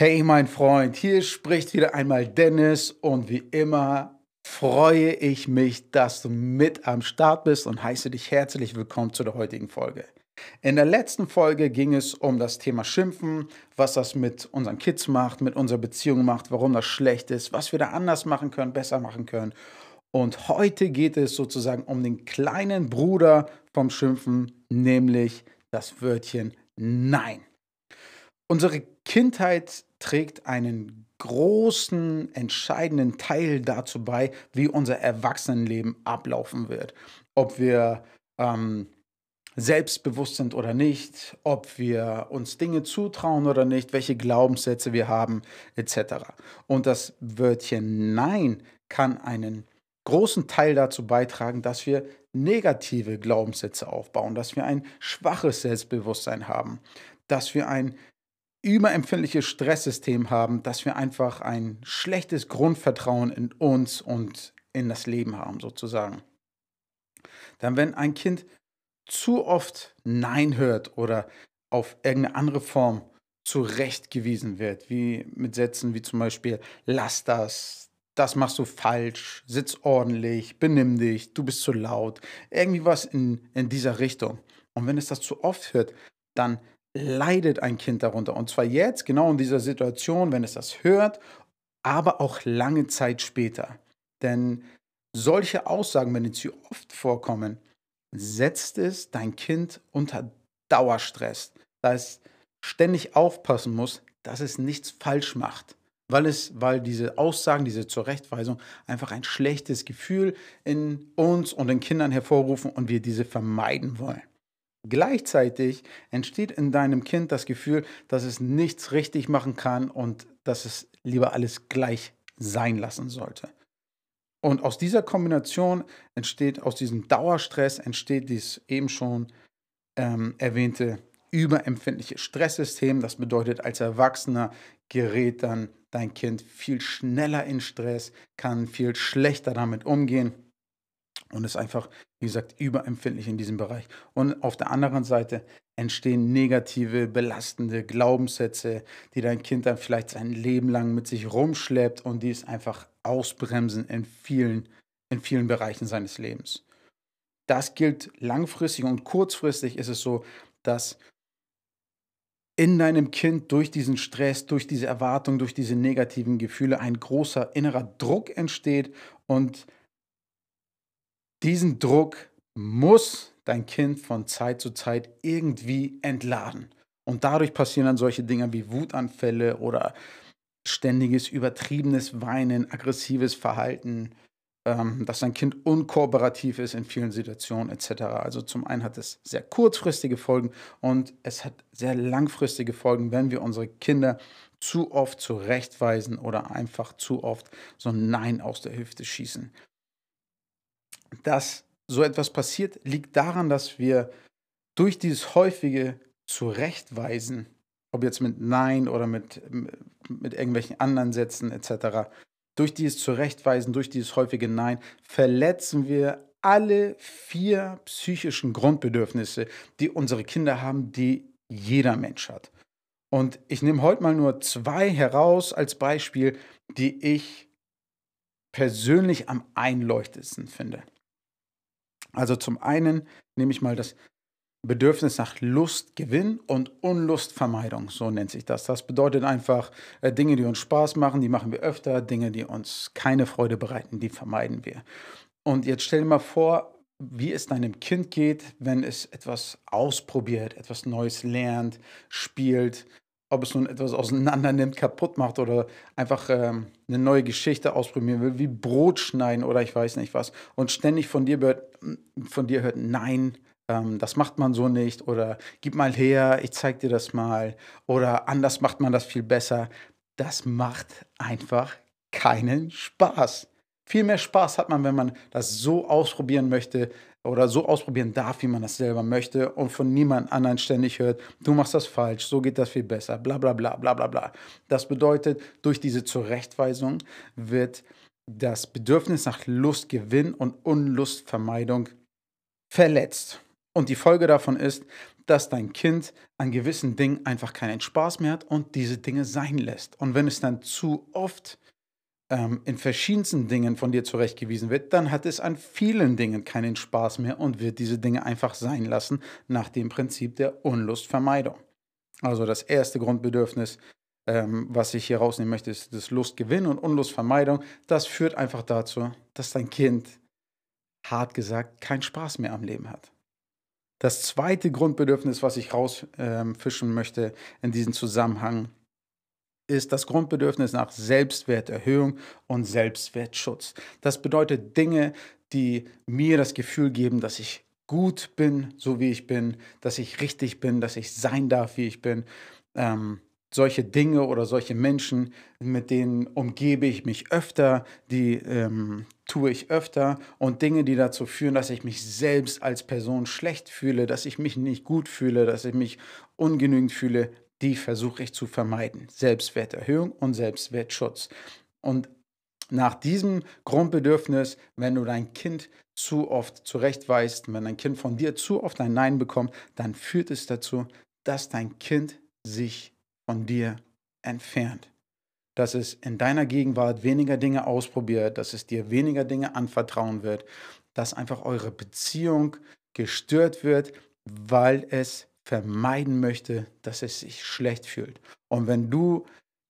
Hey mein Freund, hier spricht wieder einmal Dennis und wie immer freue ich mich, dass du mit am Start bist und heiße dich herzlich willkommen zu der heutigen Folge. In der letzten Folge ging es um das Thema Schimpfen, was das mit unseren Kids macht, mit unserer Beziehung macht, warum das schlecht ist, was wir da anders machen können, besser machen können. Und heute geht es sozusagen um den kleinen Bruder vom Schimpfen, nämlich das Wörtchen Nein. Unsere Kindheit trägt einen großen, entscheidenden Teil dazu bei, wie unser Erwachsenenleben ablaufen wird. Ob wir ähm, selbstbewusst sind oder nicht, ob wir uns Dinge zutrauen oder nicht, welche Glaubenssätze wir haben, etc. Und das Wörtchen Nein kann einen großen Teil dazu beitragen, dass wir negative Glaubenssätze aufbauen, dass wir ein schwaches Selbstbewusstsein haben, dass wir ein überempfindliches Stresssystem haben, dass wir einfach ein schlechtes Grundvertrauen in uns und in das Leben haben, sozusagen. Dann, wenn ein Kind zu oft Nein hört oder auf irgendeine andere Form zurechtgewiesen wird, wie mit Sätzen wie zum Beispiel, lass das, das machst du falsch, sitz ordentlich, benimm dich, du bist zu laut, irgendwie was in, in dieser Richtung. Und wenn es das zu oft hört, dann leidet ein Kind darunter. Und zwar jetzt, genau in dieser Situation, wenn es das hört, aber auch lange Zeit später. Denn solche Aussagen, wenn sie oft vorkommen, setzt es dein Kind unter Dauerstress, da es ständig aufpassen muss, dass es nichts falsch macht. Weil, es, weil diese Aussagen, diese Zurechtweisung einfach ein schlechtes Gefühl in uns und den Kindern hervorrufen und wir diese vermeiden wollen. Gleichzeitig entsteht in deinem Kind das Gefühl, dass es nichts richtig machen kann und dass es lieber alles gleich sein lassen sollte. Und aus dieser Kombination entsteht, aus diesem Dauerstress entsteht dieses eben schon ähm, erwähnte überempfindliche Stresssystem. Das bedeutet, als Erwachsener gerät dann dein Kind viel schneller in Stress, kann viel schlechter damit umgehen und ist einfach, wie gesagt, überempfindlich in diesem Bereich. Und auf der anderen Seite entstehen negative, belastende Glaubenssätze, die dein Kind dann vielleicht sein Leben lang mit sich rumschleppt und die es einfach ausbremsen in vielen, in vielen Bereichen seines Lebens. Das gilt langfristig und kurzfristig ist es so, dass in deinem Kind durch diesen Stress, durch diese Erwartung, durch diese negativen Gefühle ein großer innerer Druck entsteht und diesen Druck muss dein Kind von Zeit zu Zeit irgendwie entladen. Und dadurch passieren dann solche Dinge wie Wutanfälle oder ständiges übertriebenes Weinen, aggressives Verhalten, ähm, dass dein Kind unkooperativ ist in vielen Situationen etc. Also zum einen hat es sehr kurzfristige Folgen und es hat sehr langfristige Folgen, wenn wir unsere Kinder zu oft zurechtweisen oder einfach zu oft so ein Nein aus der Hüfte schießen dass so etwas passiert, liegt daran, dass wir durch dieses häufige Zurechtweisen, ob jetzt mit Nein oder mit, mit irgendwelchen anderen Sätzen etc., durch dieses Zurechtweisen, durch dieses häufige Nein, verletzen wir alle vier psychischen Grundbedürfnisse, die unsere Kinder haben, die jeder Mensch hat. Und ich nehme heute mal nur zwei heraus als Beispiel, die ich persönlich am einleuchtendsten finde. Also zum einen nehme ich mal das Bedürfnis nach Lustgewinn und Unlustvermeidung, so nennt sich das. Das bedeutet einfach, äh, Dinge, die uns Spaß machen, die machen wir öfter, Dinge, die uns keine Freude bereiten, die vermeiden wir. Und jetzt stell dir mal vor, wie es deinem Kind geht, wenn es etwas ausprobiert, etwas Neues lernt, spielt, ob es nun etwas auseinander nimmt, kaputt macht oder einfach ähm, eine neue Geschichte ausprobieren will, wie Brot schneiden oder ich weiß nicht was. Und ständig von dir hört, von dir hört nein, ähm, das macht man so nicht oder gib mal her, ich zeig dir das mal oder anders macht man das viel besser. Das macht einfach keinen Spaß. Viel mehr Spaß hat man, wenn man das so ausprobieren möchte, oder so ausprobieren darf, wie man das selber möchte und von niemand anderen ständig hört, du machst das falsch, so geht das viel besser, bla bla bla bla bla bla. Das bedeutet, durch diese Zurechtweisung wird das Bedürfnis nach Lustgewinn und Unlustvermeidung verletzt. Und die Folge davon ist, dass dein Kind an gewissen Dingen einfach keinen Spaß mehr hat und diese Dinge sein lässt. Und wenn es dann zu oft ähm, in verschiedensten Dingen von dir zurechtgewiesen wird, dann hat es an vielen Dingen keinen Spaß mehr und wird diese Dinge einfach sein lassen nach dem Prinzip der Unlustvermeidung. Also das erste Grundbedürfnis, ähm, was ich hier rausnehmen möchte, ist das Lustgewinn und Unlustvermeidung. Das führt einfach dazu, dass dein Kind, hart gesagt, keinen Spaß mehr am Leben hat. Das zweite Grundbedürfnis, was ich rausfischen ähm, möchte in diesem Zusammenhang, ist das Grundbedürfnis nach Selbstwerterhöhung und Selbstwertschutz. Das bedeutet Dinge, die mir das Gefühl geben, dass ich gut bin, so wie ich bin, dass ich richtig bin, dass ich sein darf, wie ich bin. Ähm, solche Dinge oder solche Menschen, mit denen umgebe ich mich öfter, die ähm, tue ich öfter und Dinge, die dazu führen, dass ich mich selbst als Person schlecht fühle, dass ich mich nicht gut fühle, dass ich mich ungenügend fühle, die versuche ich zu vermeiden. Selbstwerterhöhung und Selbstwertschutz. Und nach diesem Grundbedürfnis, wenn du dein Kind zu oft zurechtweist, wenn dein Kind von dir zu oft ein Nein bekommt, dann führt es dazu, dass dein Kind sich von dir entfernt. Dass es in deiner Gegenwart weniger Dinge ausprobiert, dass es dir weniger Dinge anvertrauen wird, dass einfach eure Beziehung gestört wird, weil es vermeiden möchte, dass es sich schlecht fühlt. Und wenn du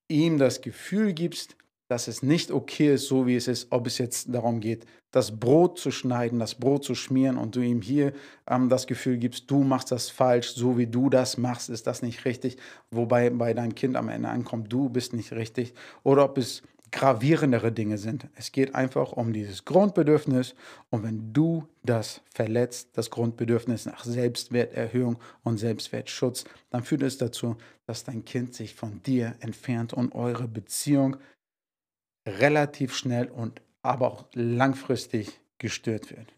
ihm das Gefühl gibst, dass es nicht okay ist, so wie es ist, ob es jetzt darum geht, das Brot zu schneiden, das Brot zu schmieren und du ihm hier ähm, das Gefühl gibst, du machst das falsch, so wie du das machst, ist das nicht richtig, wobei bei deinem Kind am Ende ankommt, du bist nicht richtig, oder ob es gravierendere Dinge sind. Es geht einfach um dieses Grundbedürfnis und wenn du das verletzt, das Grundbedürfnis nach Selbstwerterhöhung und Selbstwertschutz, dann führt es dazu, dass dein Kind sich von dir entfernt und eure Beziehung relativ schnell und aber auch langfristig gestört wird.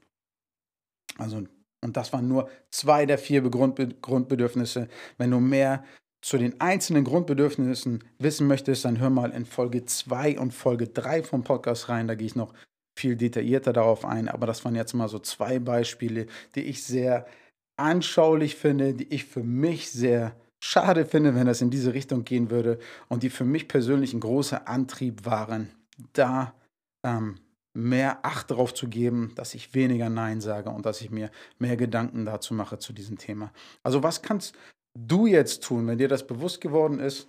Also und das waren nur zwei der vier Grundbedürfnisse. Wenn du mehr zu den einzelnen Grundbedürfnissen wissen möchtest, dann hör mal in Folge 2 und Folge 3 vom Podcast rein. Da gehe ich noch viel detaillierter darauf ein. Aber das waren jetzt mal so zwei Beispiele, die ich sehr anschaulich finde, die ich für mich sehr schade finde, wenn das in diese Richtung gehen würde und die für mich persönlich ein großer Antrieb waren, da ähm, mehr Acht darauf zu geben, dass ich weniger Nein sage und dass ich mir mehr Gedanken dazu mache zu diesem Thema. Also was kannst du jetzt tun, wenn dir das bewusst geworden ist,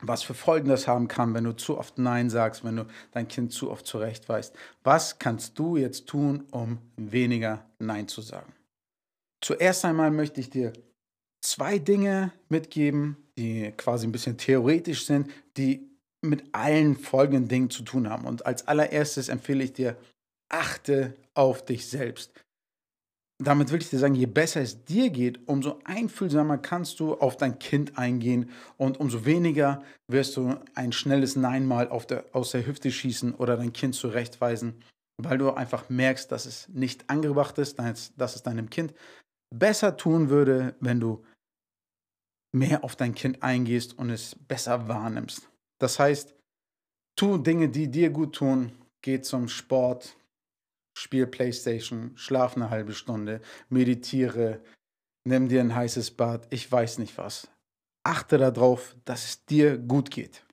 was für Folgen das haben kann, wenn du zu oft Nein sagst, wenn du dein Kind zu oft zurechtweist. Was kannst du jetzt tun, um weniger Nein zu sagen? Zuerst einmal möchte ich dir zwei Dinge mitgeben, die quasi ein bisschen theoretisch sind, die mit allen folgenden Dingen zu tun haben. Und als allererstes empfehle ich dir, achte auf dich selbst damit will ich dir sagen, je besser es dir geht, umso einfühlsamer kannst du auf dein Kind eingehen und umso weniger wirst du ein schnelles Nein mal der, aus der Hüfte schießen oder dein Kind zurechtweisen, weil du einfach merkst, dass es nicht angebracht ist, dass es deinem Kind besser tun würde, wenn du mehr auf dein Kind eingehst und es besser wahrnimmst. Das heißt, tu Dinge, die dir gut tun, geh zum Sport, spiel Playstation, schlaf eine halbe Stunde, meditiere, nimm dir ein heißes Bad, ich weiß nicht was. Achte darauf, dass es dir gut geht.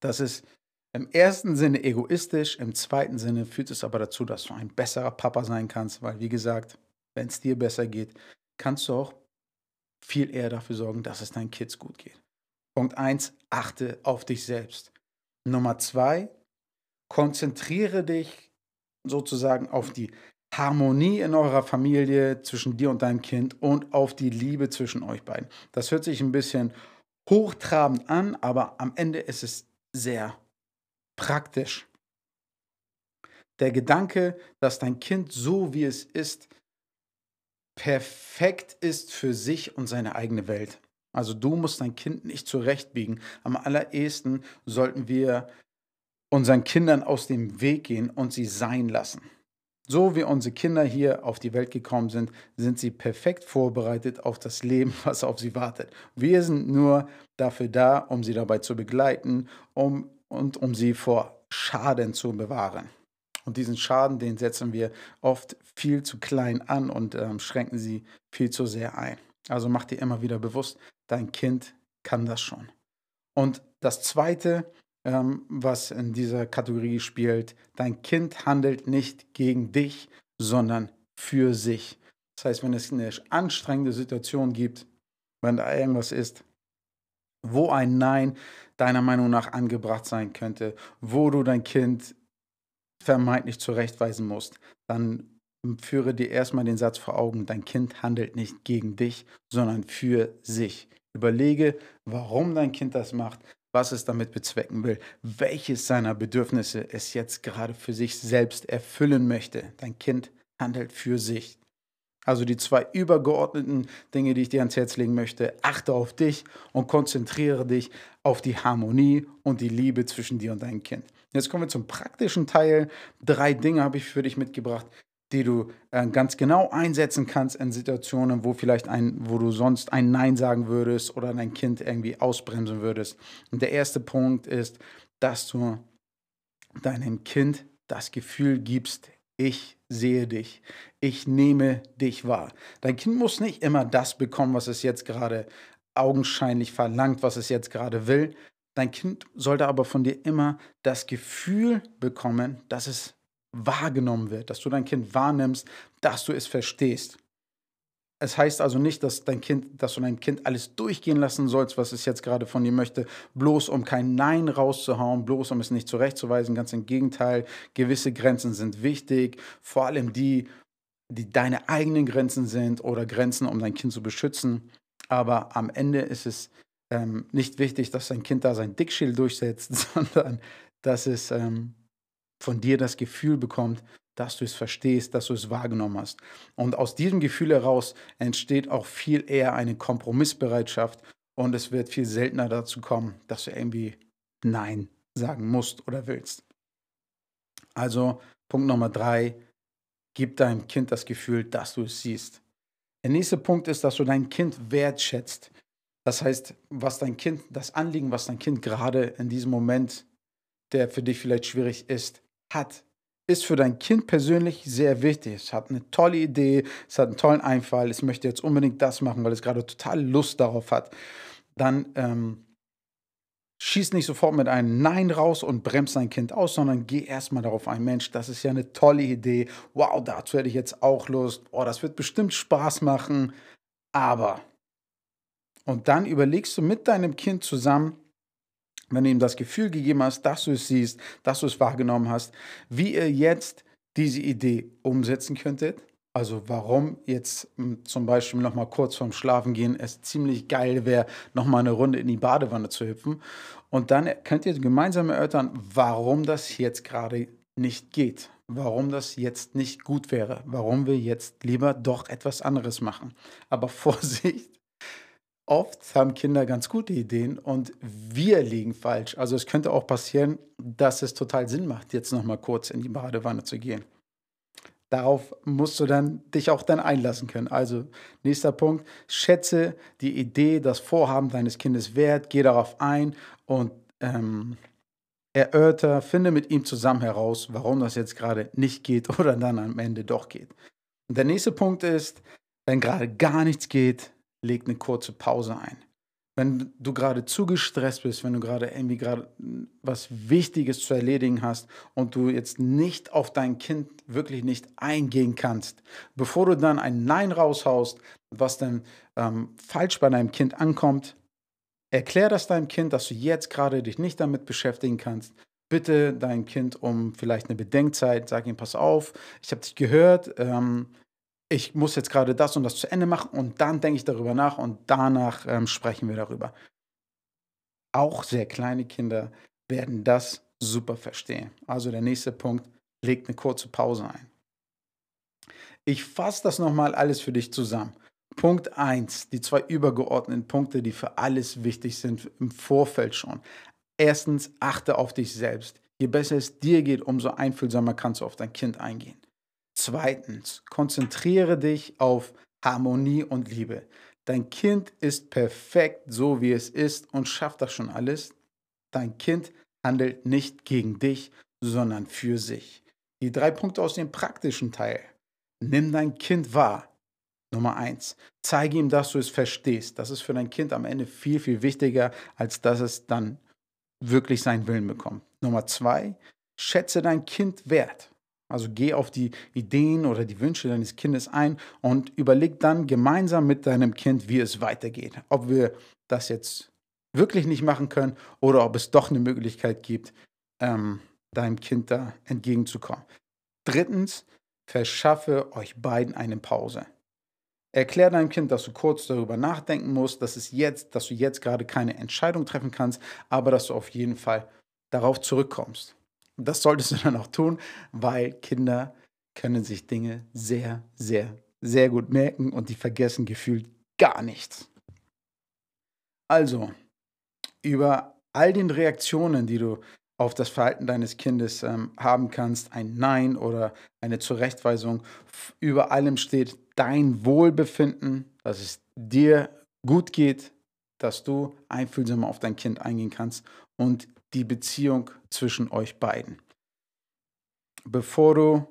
Das ist im ersten Sinne egoistisch, im zweiten Sinne führt es aber dazu, dass du ein besserer Papa sein kannst, weil wie gesagt, wenn es dir besser geht, kannst du auch viel eher dafür sorgen, dass es deinen Kids gut geht. Punkt 1, achte auf dich selbst. Nummer 2, konzentriere dich sozusagen auf die Harmonie in eurer Familie zwischen dir und deinem Kind und auf die Liebe zwischen euch beiden. Das hört sich ein bisschen hochtrabend an, aber am Ende ist es sehr praktisch. Der Gedanke, dass dein Kind so wie es ist, perfekt ist für sich und seine eigene Welt. Also du musst dein Kind nicht zurechtbiegen. Am allerersten sollten wir unseren Kindern aus dem Weg gehen und sie sein lassen. So wie unsere Kinder hier auf die Welt gekommen sind, sind sie perfekt vorbereitet auf das Leben, was auf sie wartet. Wir sind nur dafür da, um sie dabei zu begleiten um, und um sie vor Schaden zu bewahren. Und diesen Schaden, den setzen wir oft viel zu klein an und ähm, schränken sie viel zu sehr ein. Also mach dir immer wieder bewusst, dein Kind kann das schon. Und das Zweite, ähm, was in dieser Kategorie spielt, dein Kind handelt nicht gegen dich, sondern für sich. Das heißt, wenn es eine anstrengende Situation gibt, wenn da irgendwas ist, wo ein Nein deiner Meinung nach angebracht sein könnte, wo du dein Kind vermeintlich zurechtweisen musst, dann führe dir erstmal den Satz vor Augen, dein Kind handelt nicht gegen dich, sondern für sich. Überlege, warum dein Kind das macht, was es damit bezwecken will, welches seiner Bedürfnisse es jetzt gerade für sich selbst erfüllen möchte. Dein Kind handelt für sich. Also die zwei übergeordneten Dinge, die ich dir ans Herz legen möchte. Achte auf dich und konzentriere dich auf die Harmonie und die Liebe zwischen dir und deinem Kind. Jetzt kommen wir zum praktischen Teil. Drei Dinge habe ich für dich mitgebracht, die du äh, ganz genau einsetzen kannst in Situationen, wo vielleicht ein, wo du sonst ein Nein sagen würdest oder dein Kind irgendwie ausbremsen würdest. Und der erste Punkt ist, dass du deinem Kind das Gefühl gibst, ich sehe dich, ich nehme dich wahr. Dein Kind muss nicht immer das bekommen, was es jetzt gerade augenscheinlich verlangt, was es jetzt gerade will. Dein Kind sollte aber von dir immer das Gefühl bekommen, dass es wahrgenommen wird, dass du dein Kind wahrnimmst, dass du es verstehst. Es heißt also nicht, dass dein Kind, dass du dein Kind alles durchgehen lassen sollst, was es jetzt gerade von dir möchte, bloß um kein Nein rauszuhauen, bloß um es nicht zurechtzuweisen. Ganz im Gegenteil, gewisse Grenzen sind wichtig, vor allem die, die deine eigenen Grenzen sind oder Grenzen, um dein Kind zu beschützen. Aber am Ende ist es ähm, nicht wichtig, dass dein Kind da sein Dickschild durchsetzt, sondern dass es ähm, von dir das Gefühl bekommt, dass du es verstehst, dass du es wahrgenommen hast. Und aus diesem Gefühl heraus entsteht auch viel eher eine Kompromissbereitschaft und es wird viel seltener dazu kommen, dass du irgendwie Nein sagen musst oder willst. Also Punkt Nummer drei, gib deinem Kind das Gefühl, dass du es siehst. Der nächste Punkt ist, dass du dein Kind wertschätzt. Das heißt, was dein Kind, das Anliegen, was dein Kind gerade in diesem Moment, der für dich vielleicht schwierig ist, hat, ist für dein Kind persönlich sehr wichtig. Es hat eine tolle Idee, es hat einen tollen Einfall, es möchte jetzt unbedingt das machen, weil es gerade total Lust darauf hat. Dann ähm, schieß nicht sofort mit einem Nein raus und bremst dein Kind aus, sondern geh erstmal darauf ein, Mensch, das ist ja eine tolle Idee. Wow, dazu hätte ich jetzt auch Lust. Oh, das wird bestimmt Spaß machen. Aber. Und dann überlegst du mit deinem Kind zusammen, wenn du ihm das Gefühl gegeben hast, dass du es siehst, dass du es wahrgenommen hast, wie ihr jetzt diese Idee umsetzen könntet. Also warum jetzt hm, zum Beispiel noch mal kurz vorm Schlafen gehen es ziemlich geil wäre, noch mal eine Runde in die Badewanne zu hüpfen. Und dann könnt ihr gemeinsam erörtern, warum das jetzt gerade nicht geht. Warum das jetzt nicht gut wäre. Warum wir jetzt lieber doch etwas anderes machen. Aber Vorsicht, oft haben Kinder ganz gute Ideen und wir liegen falsch. Also es könnte auch passieren, dass es total Sinn macht, jetzt noch mal kurz in die Badewanne zu gehen. Darauf musst du dann dich auch dann einlassen können. Also nächster Punkt, schätze die Idee, das Vorhaben deines Kindes wert, geh darauf ein und ähm, erörter, finde mit ihm zusammen heraus, warum das jetzt gerade nicht geht oder dann am Ende doch geht. Und der nächste Punkt ist, wenn gerade gar nichts geht, leg eine kurze Pause ein. Wenn du gerade zu gestresst bist, wenn du gerade irgendwie gerade was Wichtiges zu erledigen hast und du jetzt nicht auf dein Kind wirklich nicht eingehen kannst, bevor du dann ein Nein raushaust, was dann ähm, falsch bei deinem Kind ankommt, erklär das deinem Kind, dass du jetzt gerade dich nicht damit beschäftigen kannst. Bitte dein Kind um vielleicht eine Bedenkzeit, sag ihm, pass auf, ich habe dich gehört, ähm, ich muss jetzt gerade das und das zu Ende machen und dann denke ich darüber nach und danach ähm, sprechen wir darüber. Auch sehr kleine Kinder werden das super verstehen. Also der nächste Punkt, legt eine kurze Pause ein. Ich fasse das nochmal alles für dich zusammen. Punkt 1, die zwei übergeordneten Punkte, die für alles wichtig sind im Vorfeld schon. Erstens, achte auf dich selbst. Je besser es dir geht, umso einfühlsamer kannst du auf dein Kind eingehen. Zweitens, konzentriere dich auf Harmonie und Liebe. Dein Kind ist perfekt, so wie es ist und schafft das schon alles. Dein Kind handelt nicht gegen dich, sondern für sich. Die drei Punkte aus dem praktischen Teil. Nimm dein Kind wahr. Nummer eins. Zeige ihm, dass du es verstehst. Das ist für dein Kind am Ende viel, viel wichtiger, als dass es dann wirklich seinen Willen bekommt. Nummer zwei. Schätze dein Kind wert. Also geh auf die Ideen oder die Wünsche deines Kindes ein und überleg dann gemeinsam mit deinem Kind, wie es weitergeht. Ob wir das jetzt wirklich nicht machen können oder ob es doch eine Möglichkeit gibt, ähm, deinem Kind da entgegenzukommen. Drittens, verschaffe euch beiden eine Pause. Erklär deinem Kind, dass du kurz darüber nachdenken musst, dass, es jetzt, dass du jetzt gerade keine Entscheidung treffen kannst, aber dass du auf jeden Fall darauf zurückkommst. Das solltest du dann auch tun, weil Kinder können sich Dinge sehr, sehr, sehr gut merken und die vergessen gefühlt gar nichts. Also, über all den Reaktionen, die du auf das Verhalten deines Kindes ähm, haben kannst, ein Nein oder eine Zurechtweisung, über allem steht dein Wohlbefinden, dass es dir gut geht, dass du einfühlsam auf dein Kind eingehen kannst und die Beziehung zwischen euch beiden. Bevor du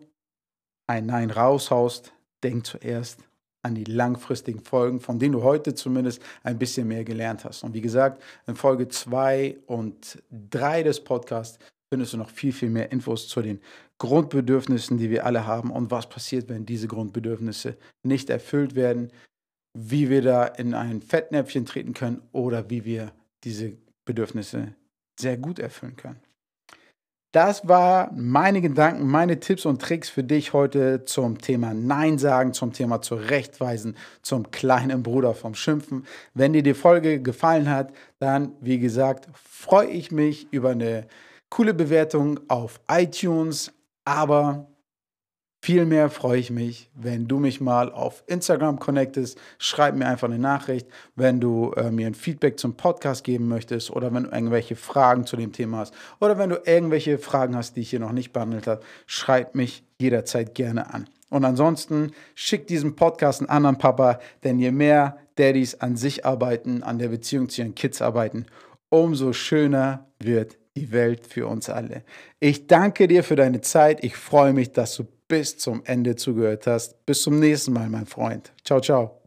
ein Nein raushaust, denk zuerst an die langfristigen Folgen, von denen du heute zumindest ein bisschen mehr gelernt hast. Und wie gesagt, in Folge 2 und 3 des Podcasts findest du noch viel, viel mehr Infos zu den Grundbedürfnissen, die wir alle haben und was passiert, wenn diese Grundbedürfnisse nicht erfüllt werden, wie wir da in ein Fettnäpfchen treten können oder wie wir diese Bedürfnisse sehr gut erfüllen können. Das war meine Gedanken, meine Tipps und Tricks für dich heute zum Thema Nein sagen, zum Thema zurechtweisen, zum kleinen Bruder vom Schimpfen. Wenn dir die Folge gefallen hat, dann, wie gesagt, freue ich mich über eine coole Bewertung auf iTunes, aber Vielmehr freue ich mich, wenn du mich mal auf Instagram connectest. Schreib mir einfach eine Nachricht, wenn du äh, mir ein Feedback zum Podcast geben möchtest oder wenn du irgendwelche Fragen zu dem Thema hast oder wenn du irgendwelche Fragen hast, die ich hier noch nicht behandelt habe. Schreib mich jederzeit gerne an. Und ansonsten schick diesen Podcast einen anderen Papa, denn je mehr Daddys an sich arbeiten, an der Beziehung zu ihren Kids arbeiten, umso schöner wird die Welt für uns alle. Ich danke dir für deine Zeit. Ich freue mich, dass du bis zum Ende zugehört hast. Bis zum nächsten Mal, mein Freund. Ciao, ciao.